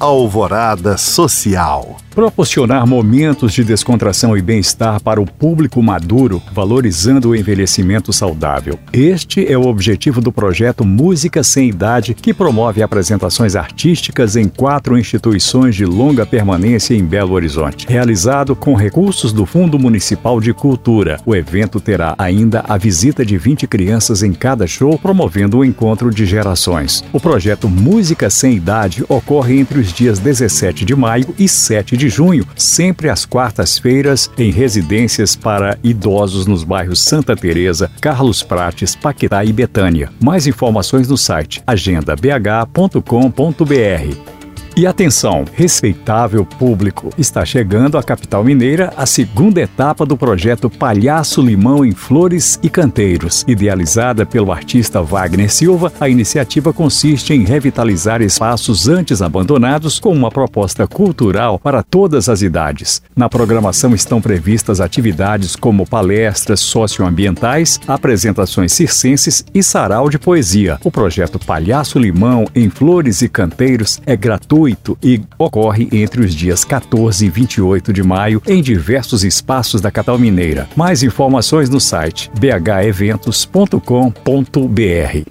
Alvorada Social. Proporcionar momentos de descontração e bem-estar para o público maduro, valorizando o envelhecimento saudável. Este é o objetivo do projeto Música Sem Idade, que promove apresentações artísticas em quatro instituições de longa permanência em Belo Horizonte. Realizado com recursos do Fundo Municipal de Cultura. O evento terá ainda a visita de 20 crianças em cada show, promovendo o encontro de gerações. O projeto Música Sem Idade ocorre entre os dias 17 de maio e 7 de junho, sempre às quartas-feiras, em residências para idosos nos bairros Santa Teresa, Carlos Prates, Paquetá e Betânia. Mais informações no site agendabh.com.br. E atenção, respeitável público, está chegando à capital mineira a segunda etapa do projeto Palhaço Limão em Flores e Canteiros. Idealizada pelo artista Wagner Silva, a iniciativa consiste em revitalizar espaços antes abandonados com uma proposta cultural para todas as idades. Na programação estão previstas atividades como palestras socioambientais, apresentações circenses e sarau de poesia. O projeto Palhaço Limão em Flores e Canteiros é gratuito gratuito e ocorre entre os dias 14 e 28 de maio em diversos espaços da capital mineira. Mais informações no site bheventos.com.br.